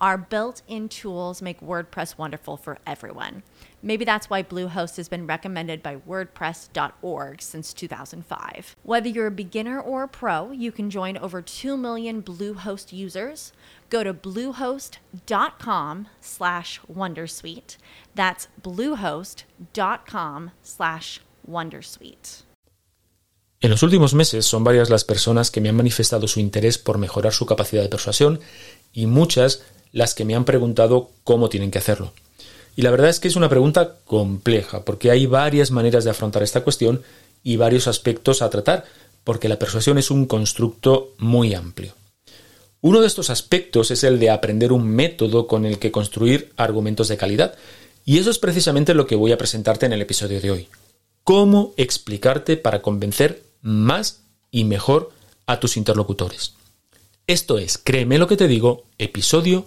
Our built in tools make WordPress wonderful for everyone. Maybe that's why Bluehost has been recommended by WordPress.org since 2005. Whether you're a beginner or a pro, you can join over 2 million Bluehost users. Go to bluehost.com slash Wondersuite. That's bluehost.com slash Wondersuite. En los últimos meses son varias las personas que me han manifestado su interés por mejorar su capacidad de persuasión y muchas las que me han preguntado cómo tienen que hacerlo. Y la verdad es que es una pregunta compleja, porque hay varias maneras de afrontar esta cuestión y varios aspectos a tratar, porque la persuasión es un constructo muy amplio. Uno de estos aspectos es el de aprender un método con el que construir argumentos de calidad, y eso es precisamente lo que voy a presentarte en el episodio de hoy. Cómo explicarte para convencer más y mejor a tus interlocutores. Esto es, créeme lo que te digo, episodio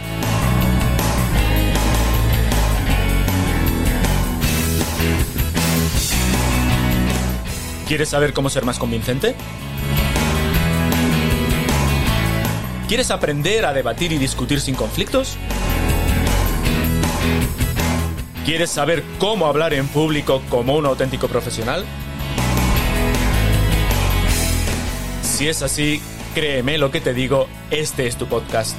¿Quieres saber cómo ser más convincente? ¿Quieres aprender a debatir y discutir sin conflictos? ¿Quieres saber cómo hablar en público como un auténtico profesional? Si es así, créeme lo que te digo, este es tu podcast.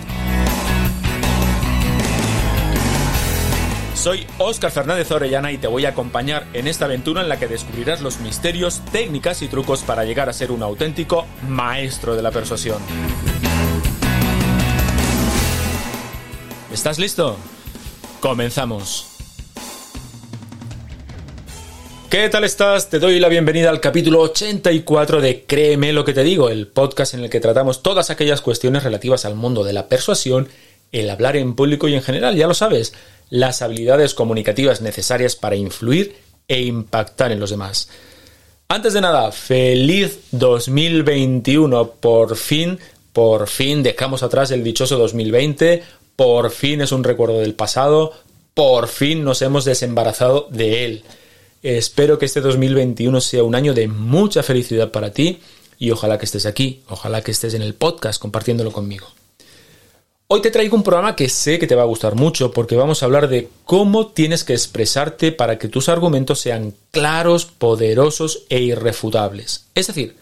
Soy Óscar Fernández Orellana y te voy a acompañar en esta aventura en la que descubrirás los misterios, técnicas y trucos para llegar a ser un auténtico maestro de la persuasión. ¿Estás listo? Comenzamos. ¿Qué tal estás? Te doy la bienvenida al capítulo 84 de Créeme lo que te digo, el podcast en el que tratamos todas aquellas cuestiones relativas al mundo de la persuasión, el hablar en público y en general, ya lo sabes, las habilidades comunicativas necesarias para influir e impactar en los demás. Antes de nada, feliz 2021. Por fin, por fin dejamos atrás el dichoso 2020. Por fin es un recuerdo del pasado. Por fin nos hemos desembarazado de él. Espero que este 2021 sea un año de mucha felicidad para ti y ojalá que estés aquí, ojalá que estés en el podcast compartiéndolo conmigo. Hoy te traigo un programa que sé que te va a gustar mucho porque vamos a hablar de cómo tienes que expresarte para que tus argumentos sean claros, poderosos e irrefutables. Es decir,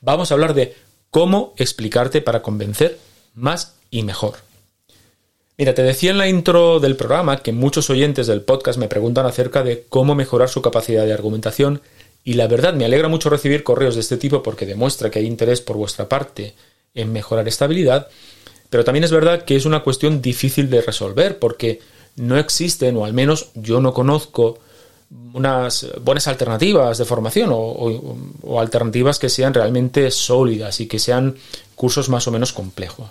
vamos a hablar de cómo explicarte para convencer más y mejor. Mira, te decía en la intro del programa que muchos oyentes del podcast me preguntan acerca de cómo mejorar su capacidad de argumentación y la verdad me alegra mucho recibir correos de este tipo porque demuestra que hay interés por vuestra parte en mejorar esta habilidad pero también es verdad que es una cuestión difícil de resolver porque no existen, o al menos yo no conozco, unas buenas alternativas de formación o, alternativas que sean realmente sólidas y que sean cursos más o menos complejos.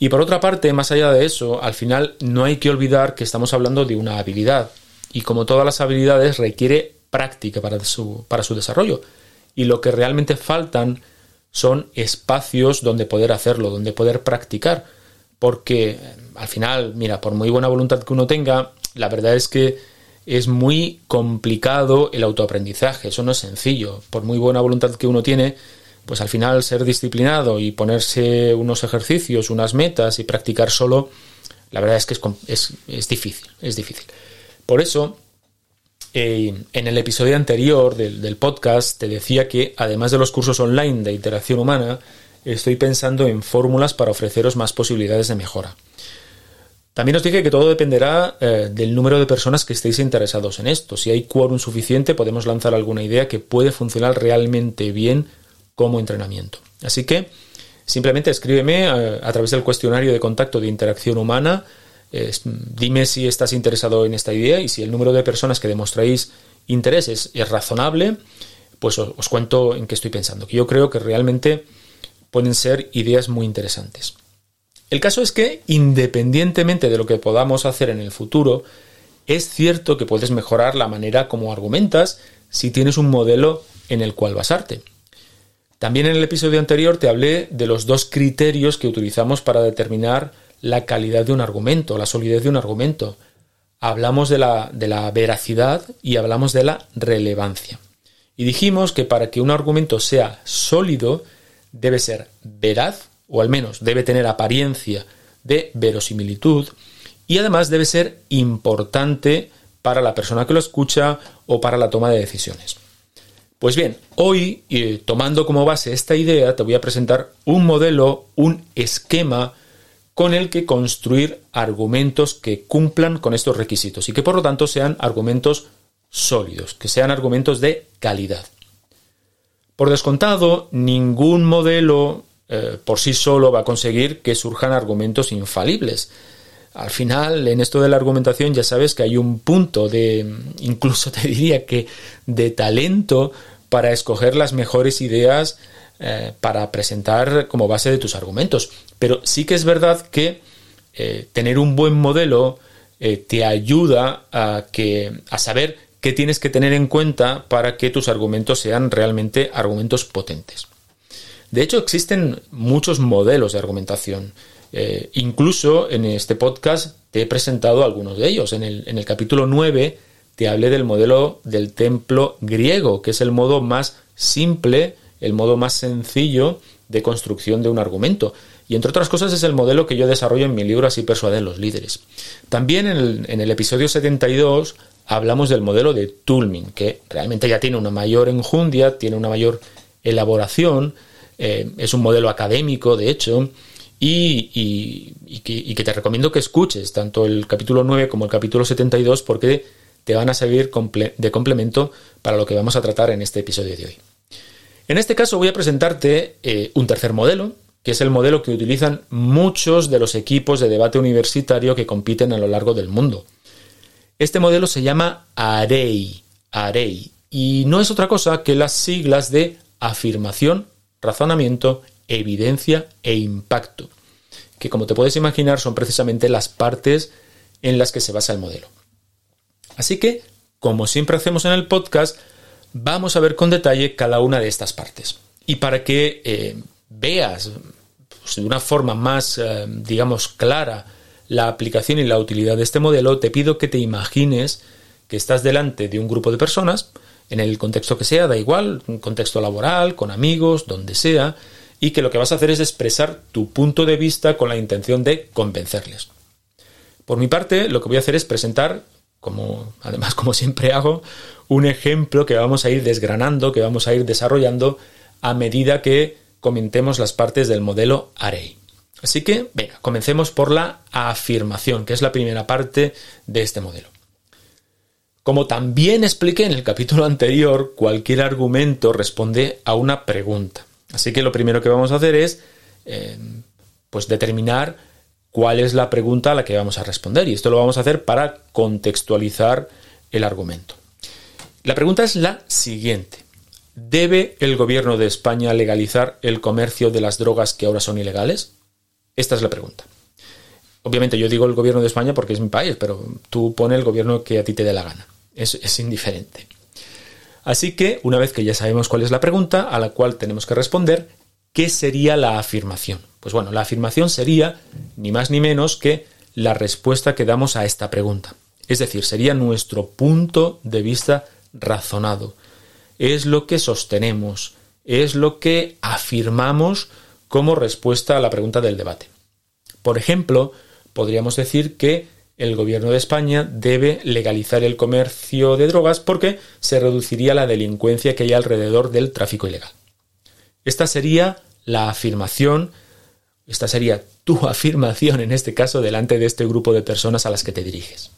Y por otra parte, más allá de eso, al final no hay que olvidar que estamos hablando de una habilidad y como todas las habilidades requiere práctica para su, para su desarrollo. Y lo que realmente faltan son espacios donde poder hacerlo, donde poder practicar, porque al final, mira, por muy buena voluntad que uno tenga, la verdad es que es muy complicado el autoaprendizaje, eso no es sencillo, por muy buena voluntad que uno tiene, pues al final ser disciplinado y ponerse unos ejercicios, unas metas y practicar solo, la verdad es que es, es, es difícil, es difícil. Por eso, eh, en el episodio anterior del, podcast te decía que además de los cursos online de interacción humana, estoy pensando en fórmulas para ofreceros más posibilidades de mejora. También os dije que todo dependerá eh, del número de personas que estéis interesados en esto. Si hay quórum suficiente, podemos lanzar alguna idea que puede funcionar realmente bien como entrenamiento. Así que simplemente escríbeme eh, a través del cuestionario de contacto de interacción humana dime si estás interesado en esta idea y si el número de personas que demostráis interés es, razonable, pues os, cuento en qué estoy pensando, que yo creo que realmente pueden ser ideas muy interesantes. El caso es que, independientemente de lo que podamos hacer en el futuro, es cierto que puedes mejorar la manera como argumentas si tienes un modelo en el cual basarte. También en el episodio anterior te hablé de los dos criterios que utilizamos para determinar la calidad de un argumento, la solidez de un argumento. Hablamos de la, de la veracidad y hablamos de la relevancia. Y dijimos que para que un argumento sea sólido, debe ser veraz, o al menos debe tener apariencia de verosimilitud, y además debe ser importante para la persona que lo escucha o para la toma de decisiones. Pues bien, hoy, tomando como base esta idea, te voy a presentar un modelo, un esquema con el que construir argumentos que cumplan con estos requisitos y que por lo tanto sean argumentos sólidos, que sean argumentos de calidad. Por descontado, ningún modelo eh, por sí solo va a conseguir que surjan argumentos infalibles. Al final, en esto de la argumentación ya sabes que hay un punto de, incluso te diría que de talento para escoger las mejores ideas eh, para presentar como base de tus argumentos. Pero sí que es verdad que eh, tener un buen modelo eh, te ayuda a, que, a saber qué tienes que tener en cuenta para que tus argumentos sean realmente argumentos potentes. De hecho, existen muchos modelos de argumentación. incluso en este podcast te he presentado algunos de ellos. En el, en el capítulo 9 te hablé del modelo del templo griego, que es el modo más simple el modo más sencillo de construcción de un argumento. Y entre otras cosas es el modelo que yo desarrollo en mi libro Así persuaden los líderes. También en el, episodio 72 hablamos del modelo de Tulmin, que realmente ya tiene una mayor enjundia, tiene una mayor elaboración, eh, es un modelo académico, de hecho, y, que, te recomiendo que escuches tanto el capítulo 9 como el capítulo 72 porque te van a servir de complemento para lo que vamos a tratar en este episodio de hoy. En este caso voy a presentarte eh, un tercer modelo, que es el modelo que utilizan muchos de los equipos de debate universitario que compiten a lo largo del mundo. Este modelo se llama AREI, AREI, y no es otra cosa que las siglas de afirmación, razonamiento, evidencia e impacto, que como te puedes imaginar son precisamente las partes en las que se basa el modelo. Así que, como siempre hacemos en el podcast, vamos a ver con detalle cada una de estas partes. Y para que eh, veas pues, de una forma más, eh, digamos, clara la aplicación y la utilidad de este modelo, te pido que te imagines que estás delante de un grupo de personas, en el contexto que sea, da igual, un contexto laboral, con amigos, donde sea, y que lo que vas a hacer es expresar tu punto de vista con la intención de convencerles. Por mi parte, lo que voy a hacer es presentar, como además como siempre hago, un ejemplo que vamos a ir desgranando, que vamos a ir desarrollando a medida que comentemos las partes del modelo Array. Así que, venga, comencemos por la afirmación, que es la primera parte de este modelo. Como también expliqué en el capítulo anterior, cualquier argumento responde a una pregunta. Así que lo primero que vamos a hacer es eh, pues determinar cuál es la pregunta a la que vamos a responder. Y esto lo vamos a hacer para contextualizar el argumento. La pregunta es la siguiente. ¿Debe el gobierno de España legalizar el comercio de las drogas que ahora son ilegales? Esta es la pregunta. Obviamente yo digo el gobierno de España porque es mi país, pero tú pone el gobierno que a ti te dé la gana. Es, es indiferente. Así que, una vez que ya sabemos cuál es la pregunta a la cual tenemos que responder, ¿qué sería la afirmación? Pues bueno, la afirmación sería ni más ni menos que la respuesta que damos a esta pregunta. Es decir, sería nuestro punto de vista razonado. Es lo que sostenemos, es lo que afirmamos como respuesta a la pregunta del debate. Por ejemplo, podríamos decir que el gobierno de España debe legalizar el comercio de drogas porque se reduciría la delincuencia que hay alrededor del tráfico ilegal. Esta sería la afirmación, esta sería tu afirmación en este caso delante de este grupo de personas a las que te diriges.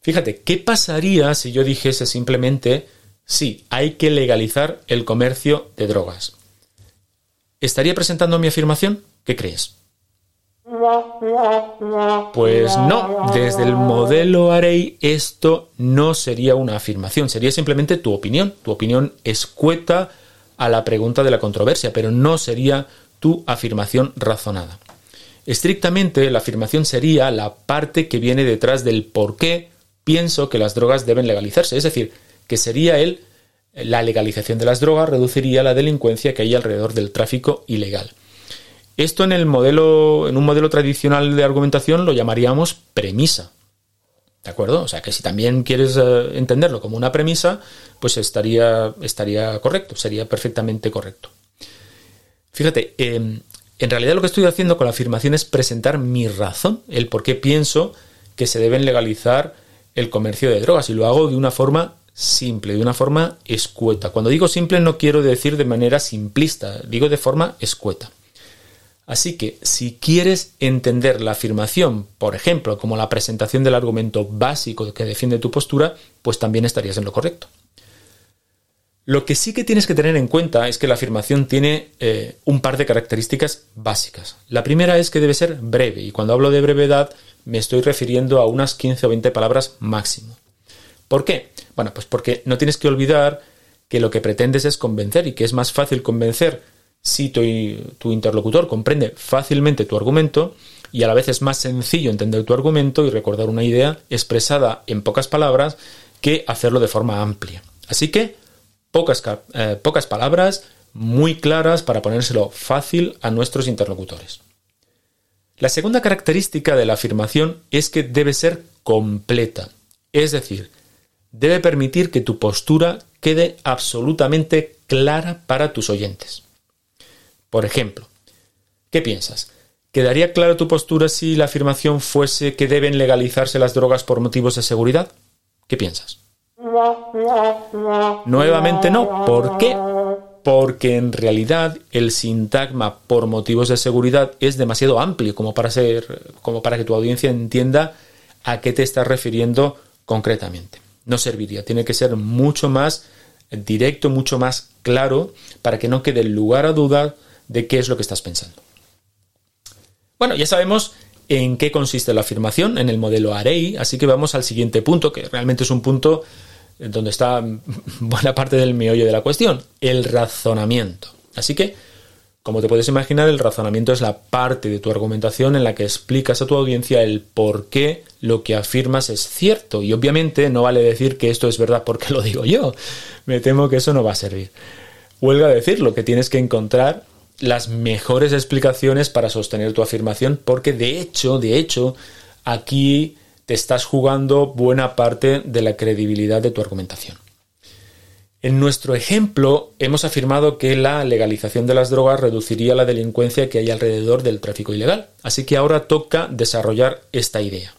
Fíjate, ¿qué pasaría si yo dijese simplemente, sí, hay que legalizar el comercio de drogas? ¿Estaría presentando mi afirmación? ¿Qué crees? Pues no, desde el modelo Arey esto no sería una afirmación, sería simplemente tu opinión, tu opinión escueta a la pregunta de la controversia, pero no sería tu afirmación razonada. Estrictamente, la afirmación sería la parte que viene detrás del por qué pienso que las drogas deben legalizarse, es decir, que sería el la legalización de las drogas reduciría la delincuencia que hay alrededor del tráfico ilegal. Esto en el modelo, en un modelo tradicional de argumentación lo llamaríamos premisa. ¿De acuerdo? O sea que si también quieres eh, entenderlo como una premisa, pues estaría, estaría correcto, sería perfectamente correcto. Fíjate, em, en realidad lo que estoy haciendo con la afirmación es presentar mi razón, el por qué pienso que se deben legalizar el comercio de drogas y lo hago de una forma simple, de una forma escueta. Cuando digo simple no quiero decir de manera simplista, digo de forma escueta. Así que si quieres entender la afirmación, por ejemplo, como la presentación del argumento básico que defiende tu postura, pues también estarías en lo correcto. Lo que sí que tienes que tener en cuenta es que la afirmación tiene eh, un par de características básicas. La primera es que debe ser breve, y cuando hablo de brevedad me estoy refiriendo a unas 15 o 20 palabras máximo. ¿Por qué? Bueno, pues porque no tienes que olvidar que lo que pretendes es convencer y que es más fácil convencer si tu, interlocutor comprende fácilmente tu argumento y a la vez es más sencillo entender tu argumento y recordar una idea expresada en pocas palabras que hacerlo de forma amplia. Así que pocas, eh, pocas palabras muy claras para ponérselo fácil a nuestros interlocutores. La segunda característica de la afirmación es que debe ser completa, es decir, debe permitir que tu postura quede absolutamente clara para tus oyentes. Por ejemplo, ¿qué piensas? ¿Quedaría clara tu postura si la afirmación fuese que deben legalizarse las drogas por motivos de seguridad? ¿Qué piensas? Nuevamente no. ¿Por qué? Porque en realidad el sintagma por motivos de seguridad es demasiado amplio como para ser como para que tu audiencia entienda a qué te estás refiriendo concretamente. No serviría, tiene que ser mucho más directo, mucho más claro para que no quede lugar a dudas de qué es lo que estás pensando. Bueno, ya sabemos en qué consiste la afirmación en el modelo AREI, así que vamos al siguiente punto, que realmente es un punto donde está buena parte del meollo de la cuestión, el razonamiento. Así que, como te puedes imaginar, el razonamiento es la parte de tu argumentación en la que explicas a tu audiencia el por qué lo que afirmas es cierto. Y obviamente no vale decir que esto es verdad porque lo digo yo. Me temo que eso no va a servir. Huelga decir lo que tienes que encontrar las mejores explicaciones para sostener tu afirmación, porque de hecho, de hecho, aquí te estás jugando buena parte de la credibilidad de tu argumentación. En nuestro ejemplo, hemos afirmado que la legalización de las drogas reduciría la delincuencia que hay alrededor del tráfico ilegal, así que ahora toca desarrollar esta idea.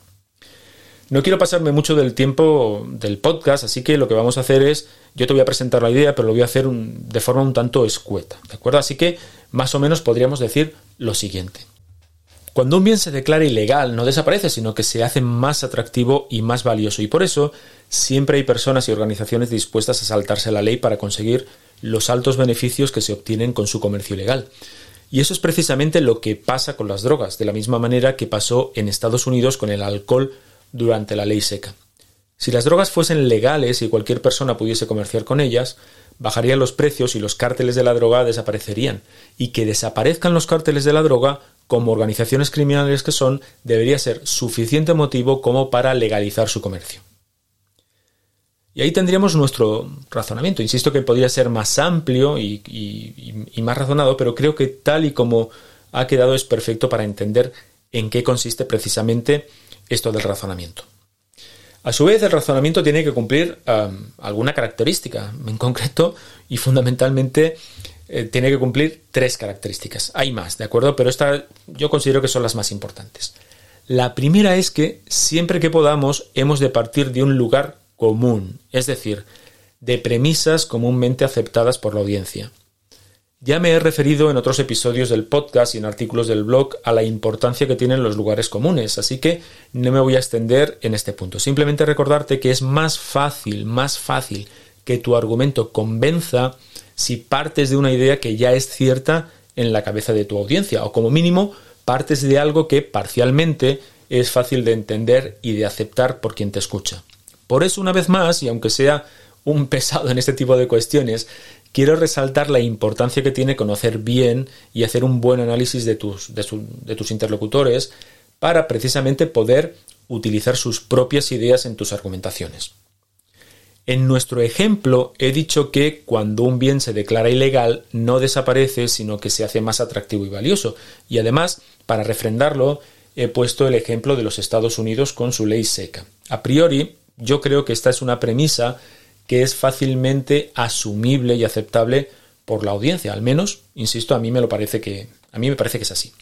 No quiero pasarme mucho del tiempo del podcast, así que lo que vamos a hacer es, yo te voy a presentar la idea, pero lo voy a hacer de forma un tanto escueta, ¿de acuerdo? Así que más o menos podríamos decir lo siguiente. Cuando un bien se declara ilegal, no desaparece, sino que se hace más atractivo y más valioso. Y por eso siempre hay personas y organizaciones dispuestas a saltarse la ley para conseguir los altos beneficios que se obtienen con su comercio ilegal. Y eso es precisamente lo que pasa con las drogas, de la misma manera que pasó en Estados Unidos con el alcohol durante la ley seca. Si las drogas fuesen legales y cualquier persona pudiese comerciar con ellas, bajarían los precios y los cárteles de la droga desaparecerían. Y que desaparezcan los cárteles de la droga, como organizaciones criminales que son, debería ser suficiente motivo como para legalizar su comercio. Y ahí tendríamos nuestro razonamiento. Insisto que podría ser más amplio y, más razonado, pero creo que tal y como ha quedado es perfecto para entender en qué consiste precisamente esto del razonamiento. A su vez, el razonamiento tiene que cumplir alguna característica, en concreto y fundamentalmente eh, tiene que cumplir tres características. Hay más, ¿de acuerdo? Pero esta yo considero que son las más importantes. La primera es que siempre que podamos hemos de partir de un lugar común, es decir, de premisas comúnmente aceptadas por la audiencia. Ya me he referido en otros episodios del podcast y en artículos del blog a la importancia que tienen los lugares comunes, así que no me voy a extender en este punto. Simplemente recordarte que es más fácil, más fácil que tu argumento convenza si partes de una idea que ya es cierta en la cabeza de tu audiencia, o como mínimo partes de algo que parcialmente es fácil de entender y de aceptar por quien te escucha. Por eso, una vez más, y aunque sea un pesado en este tipo de cuestiones, quiero resaltar la importancia que tiene conocer bien y hacer un buen análisis de tus, de, de tus interlocutores para precisamente poder utilizar sus propias ideas en tus argumentaciones. En nuestro ejemplo he dicho que cuando un bien se declara ilegal no desaparece, sino que se hace más atractivo y valioso. Y además, para refrendarlo, he puesto el ejemplo de los Estados Unidos con su ley seca. A priori, yo creo que esta es una premisa que es fácilmente asumible y aceptable por la audiencia. Al menos, insisto, a mí me lo parece que a mí me parece que es así.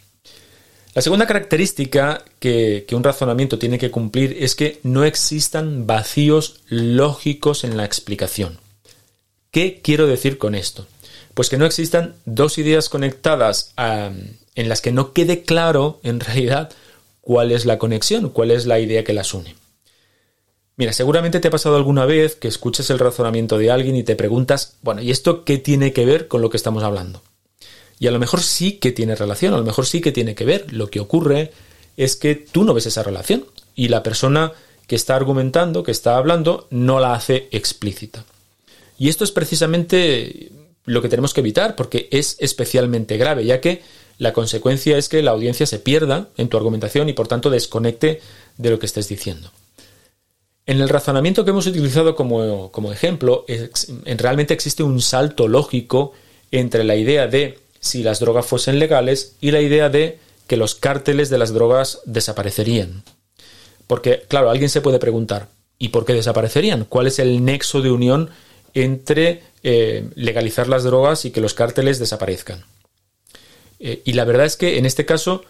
La segunda característica que, un razonamiento tiene que cumplir es que no existan vacíos lógicos en la explicación. ¿Qué quiero decir con esto? Pues que no existan dos ideas conectadas en las que no quede claro, en realidad, cuál es la conexión, cuál es la idea que las une. Mira, seguramente te ha pasado alguna vez que escuchas el razonamiento de alguien y te preguntas, bueno, ¿y esto qué tiene que ver con lo que estamos hablando? Y a lo mejor sí que tiene relación, a lo mejor sí que tiene que ver. Lo que ocurre es que tú no ves esa relación y la persona que está argumentando, que está hablando, no la hace explícita. Y esto es precisamente lo que tenemos que evitar porque es especialmente grave, ya que la consecuencia es que la audiencia se pierda en tu argumentación y por tanto desconecte de lo que estés diciendo. En el razonamiento que hemos utilizado como, como ejemplo, realmente existe un salto lógico entre la idea de si las drogas fuesen legales y la idea de que los cárteles de las drogas desaparecerían. Porque, claro, alguien se puede preguntar, ¿y por qué desaparecerían? ¿Cuál es el nexo de unión entre eh, legalizar las drogas y que los cárteles desaparezcan? Eh, y la verdad es que en este caso,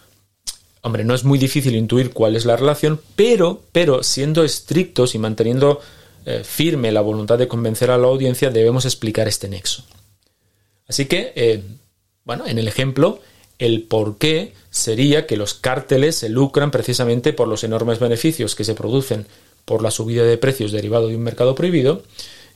hombre, no es muy difícil intuir cuál es la relación, pero, pero siendo estrictos y manteniendo eh, firme la voluntad de convencer a la audiencia, debemos explicar este nexo. Así que bueno, en el ejemplo, el por qué sería que los cárteles se lucran precisamente por los enormes beneficios que se producen por la subida de precios derivado de un mercado prohibido.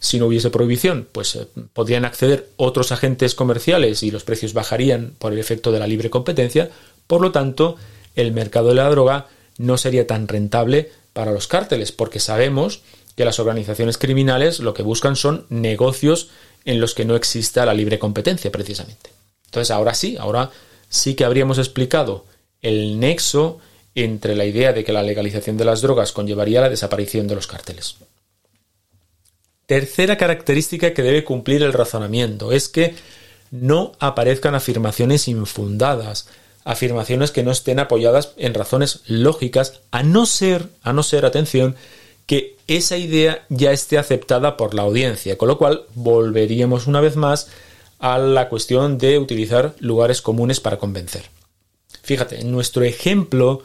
Si no hubiese prohibición, pues eh, podrían acceder otros agentes comerciales y los precios bajarían por el efecto de la libre competencia. Por lo tanto, el mercado de la droga no sería tan rentable para los cárteles, porque sabemos que las organizaciones criminales lo que buscan son negocios en los que no exista la libre competencia, precisamente. Entonces, ahora sí, ahora sí que habríamos explicado el nexo entre la idea de que la legalización de las drogas conllevaría la desaparición de los cárteles. Tercera característica que debe cumplir el razonamiento es que no aparezcan afirmaciones infundadas, afirmaciones que no estén apoyadas en razones lógicas, a no ser, a no ser, atención, que esa idea ya esté aceptada por la audiencia, con lo cual volveríamos una vez más a la cuestión de utilizar lugares comunes para convencer. Fíjate, en nuestro ejemplo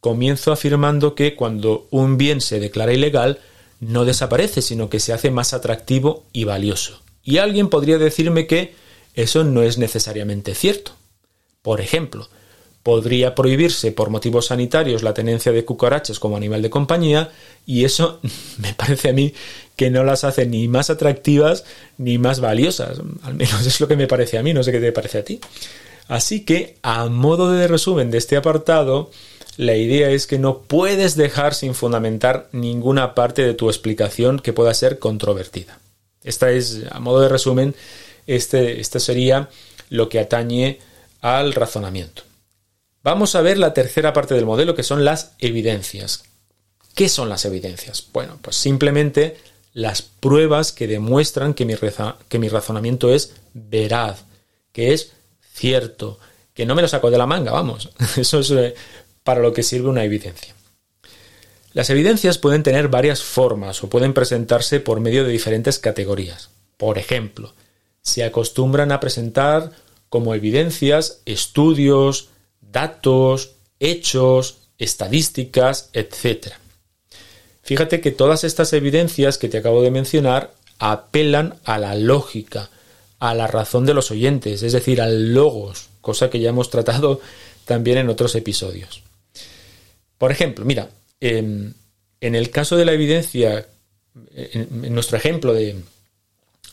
comienzo afirmando que cuando un bien se declara ilegal, no desaparece, sino que se hace más atractivo y valioso. Y alguien podría decirme que eso no es necesariamente cierto. Por ejemplo, podría prohibirse por motivos sanitarios la tenencia de cucarachas como animal de compañía y eso me parece a mí que no las hace ni más atractivas ni más valiosas. Al menos es lo que me parece a mí, no sé qué te parece a ti. Así que, a modo de resumen de este apartado, la idea es que no puedes dejar sin fundamentar ninguna parte de tu explicación que pueda ser controvertida. Esta es, a modo de resumen, este, este sería lo que atañe al razonamiento. Vamos a ver la tercera parte del modelo, que son las evidencias. ¿Qué son las evidencias? Bueno, pues simplemente las pruebas que demuestran que mi, razonamiento es veraz, que es cierto, que no me lo saco de la manga, vamos. Eso es eh, para lo que sirve una evidencia. Las evidencias pueden tener varias formas o pueden presentarse por medio de diferentes categorías. Por ejemplo, se acostumbran a presentar como evidencias estudios, datos, hechos, estadísticas, etc. Fíjate que todas estas evidencias que te acabo de mencionar apelan a la lógica, a la razón de los oyentes, es decir, al logos, cosa que ya hemos tratado también en otros episodios. Por ejemplo, mira, en, el caso de la evidencia, en, nuestro ejemplo de,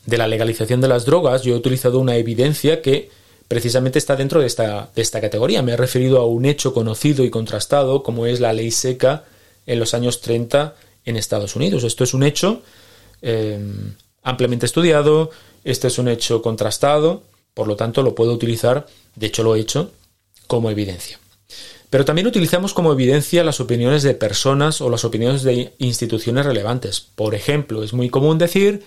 la legalización de las drogas, yo he utilizado una evidencia que precisamente está dentro de esta, de esta categoría. Me he referido a un hecho conocido y contrastado como es la ley seca en los años 30 en Estados Unidos. Esto es un hecho eh, ampliamente estudiado, este es un hecho contrastado, por lo tanto lo puedo utilizar, de hecho lo he hecho, como evidencia. Pero también utilizamos como evidencia las opiniones de personas o las opiniones de instituciones relevantes. Por ejemplo, es muy común decir,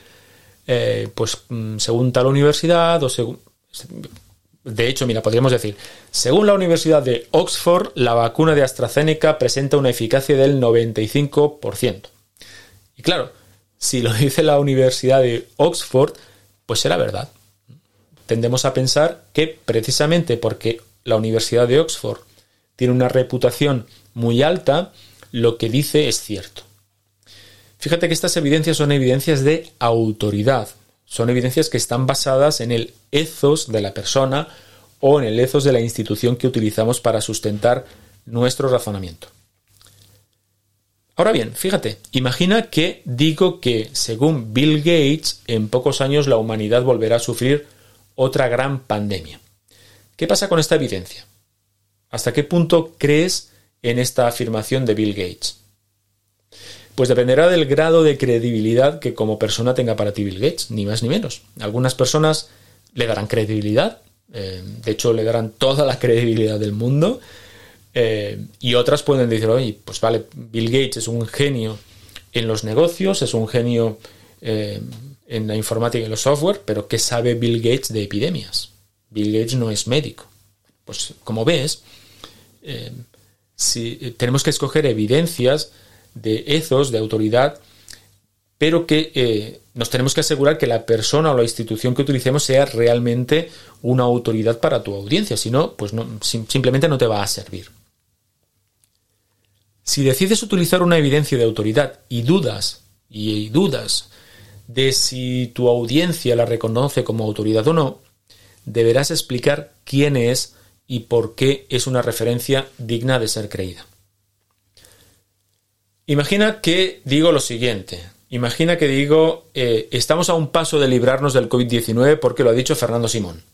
eh, pues mm, según tal universidad o según... De hecho, mira, podríamos decir, según la Universidad de Oxford, la vacuna de AstraZeneca presenta una eficacia del 95%. Y claro, si lo dice la Universidad de Oxford, pues será verdad. Tendemos a pensar que precisamente porque la Universidad de Oxford tiene una reputación muy alta, lo que dice es cierto. Fíjate que estas evidencias son evidencias de autoridad, son evidencias que están basadas en el ethos de la persona o en el ethos de la institución que utilizamos para sustentar nuestro razonamiento. Ahora bien, fíjate, imagina que digo que, según Bill Gates, en pocos años la humanidad volverá a sufrir otra gran pandemia. ¿Qué pasa con esta evidencia? ¿Hasta qué punto crees en esta afirmación de Bill Gates? Pues dependerá del grado de credibilidad que como persona tenga para ti Bill Gates, ni más ni menos. Algunas personas le darán credibilidad, eh, de hecho le darán toda la credibilidad del mundo, eh, y otras pueden decir, oye, pues vale, Bill Gates es un genio en los negocios, es un genio eh, en la informática y en los software, pero ¿qué sabe Bill Gates de epidemias? Bill Gates no es médico. Pues como ves, si, tenemos que escoger evidencias de ethos, de autoridad, pero que eh, nos tenemos que asegurar que la persona o la institución que utilicemos sea realmente una autoridad para tu audiencia, si no, pues no, simplemente no te va a servir. Si decides utilizar una evidencia de autoridad y dudas, y dudas de si tu audiencia la reconoce como autoridad o no, deberás explicar quién es y por qué es una referencia digna de ser creída. Imagina que digo lo siguiente. Imagina que digo, eh, estamos a un paso de librarnos del COVID-19 porque lo ha dicho Fernando Simón.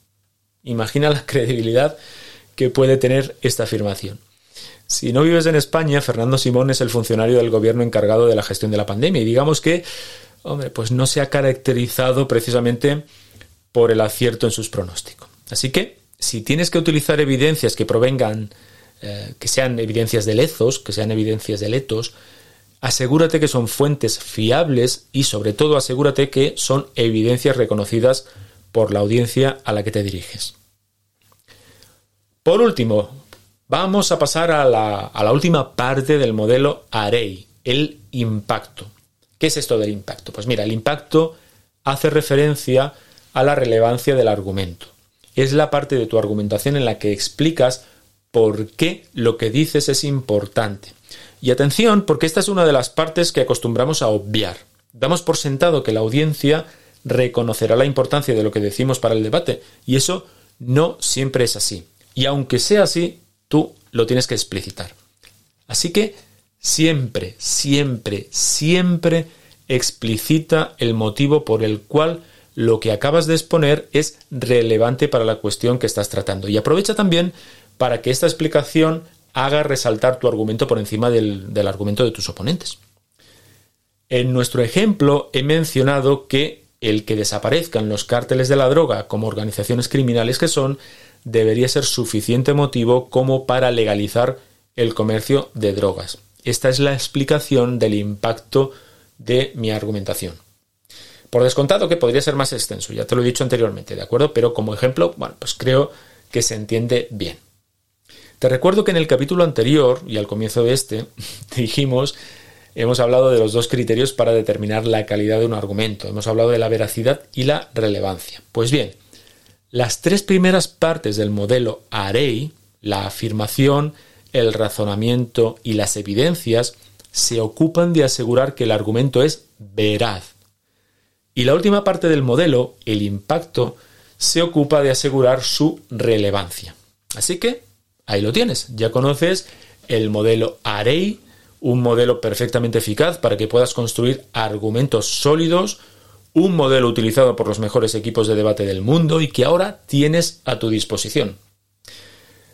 Imagina la credibilidad que puede tener esta afirmación. Si no vives en España, Fernando Simón es el funcionario del gobierno encargado de la gestión de la pandemia y digamos que, hombre, pues no se ha caracterizado precisamente por el acierto en sus pronósticos. Así que, si tienes que utilizar evidencias que provengan, eh, que sean evidencias de lezos, que sean evidencias de letos, asegúrate que son fuentes fiables y sobre todo asegúrate que son evidencias reconocidas por la audiencia a la que te diriges. Por último, vamos a pasar a la, última parte del modelo AREI, el impacto. ¿Qué es esto del impacto? Pues mira, el impacto hace referencia a la relevancia del argumento. Es la parte de tu argumentación en la que explicas por qué lo que dices es importante. Y atención, porque esta es una de las partes que acostumbramos a obviar. Damos por sentado que la audiencia reconocerá la importancia de lo que decimos para el debate, y eso no siempre es así. Y aunque sea así, tú lo tienes que explicitar. Así que siempre, siempre, siempre explicita el motivo por el cual lo que acabas de exponer es relevante para la cuestión que estás tratando. Y aprovecha también para que esta explicación haga resaltar tu argumento por encima del, argumento de tus oponentes. En nuestro ejemplo he mencionado que el que desaparezcan los cárteles de la droga como organizaciones criminales que son debería ser suficiente motivo como para legalizar el comercio de drogas. Esta es la explicación del impacto de mi argumentación. Por descontado que podría ser más extenso, ya te lo he dicho anteriormente, ¿de acuerdo? Pero como ejemplo, bueno, pues creo que se entiende bien. Te recuerdo que en el capítulo anterior y al comienzo de este dijimos, hemos hablado de los dos criterios para determinar la calidad de un argumento. Hemos hablado de la veracidad y la relevancia. Pues bien, las tres primeras partes del modelo AREI, la afirmación, el razonamiento y las evidencias se ocupan de asegurar que el argumento es veraz. Y la última parte del modelo, el impacto, se ocupa de asegurar su relevancia. Así que ahí lo tienes, ya conoces el modelo Array, un modelo perfectamente eficaz para que puedas construir argumentos sólidos, un modelo utilizado por los mejores equipos de debate del mundo y que ahora tienes a tu disposición.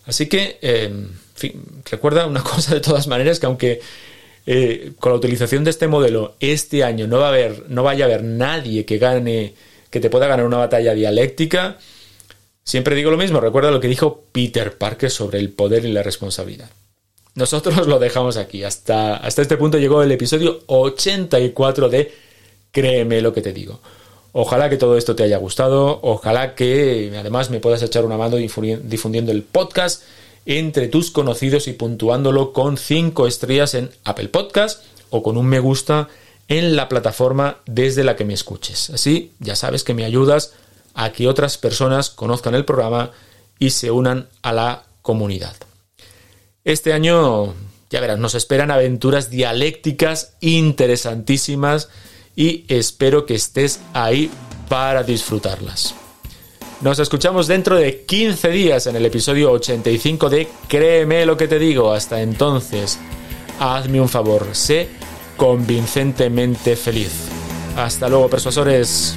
Así que, em, recuerda una cosa de todas maneras, que aunque eh, con la utilización de este modelo este año no va a haber, no vaya a haber nadie que gane, que te pueda ganar una batalla dialéctica, siempre digo lo mismo, recuerda lo que dijo Peter Parker sobre el poder y la responsabilidad. Nosotros lo dejamos aquí. Hasta, hasta este punto llegó el episodio 84 de Créeme lo que te digo. Ojalá que todo esto te haya gustado, ojalá que además me puedas echar una mano difundiendo el podcast entre tus conocidos y puntuándolo con 5 estrellas en Apple Podcast o con un me gusta en la plataforma desde la que me escuches. Así ya sabes que me ayudas a que otras personas conozcan el programa y se unan a la comunidad. Este año, ya verás, nos esperan aventuras dialécticas interesantísimas y espero que estés ahí para disfrutarlas. Nos escuchamos dentro de 15 días en el episodio 85 de Créeme lo que te digo. Hasta entonces, hazme un favor, sé convincentemente feliz. Hasta luego, persuasores.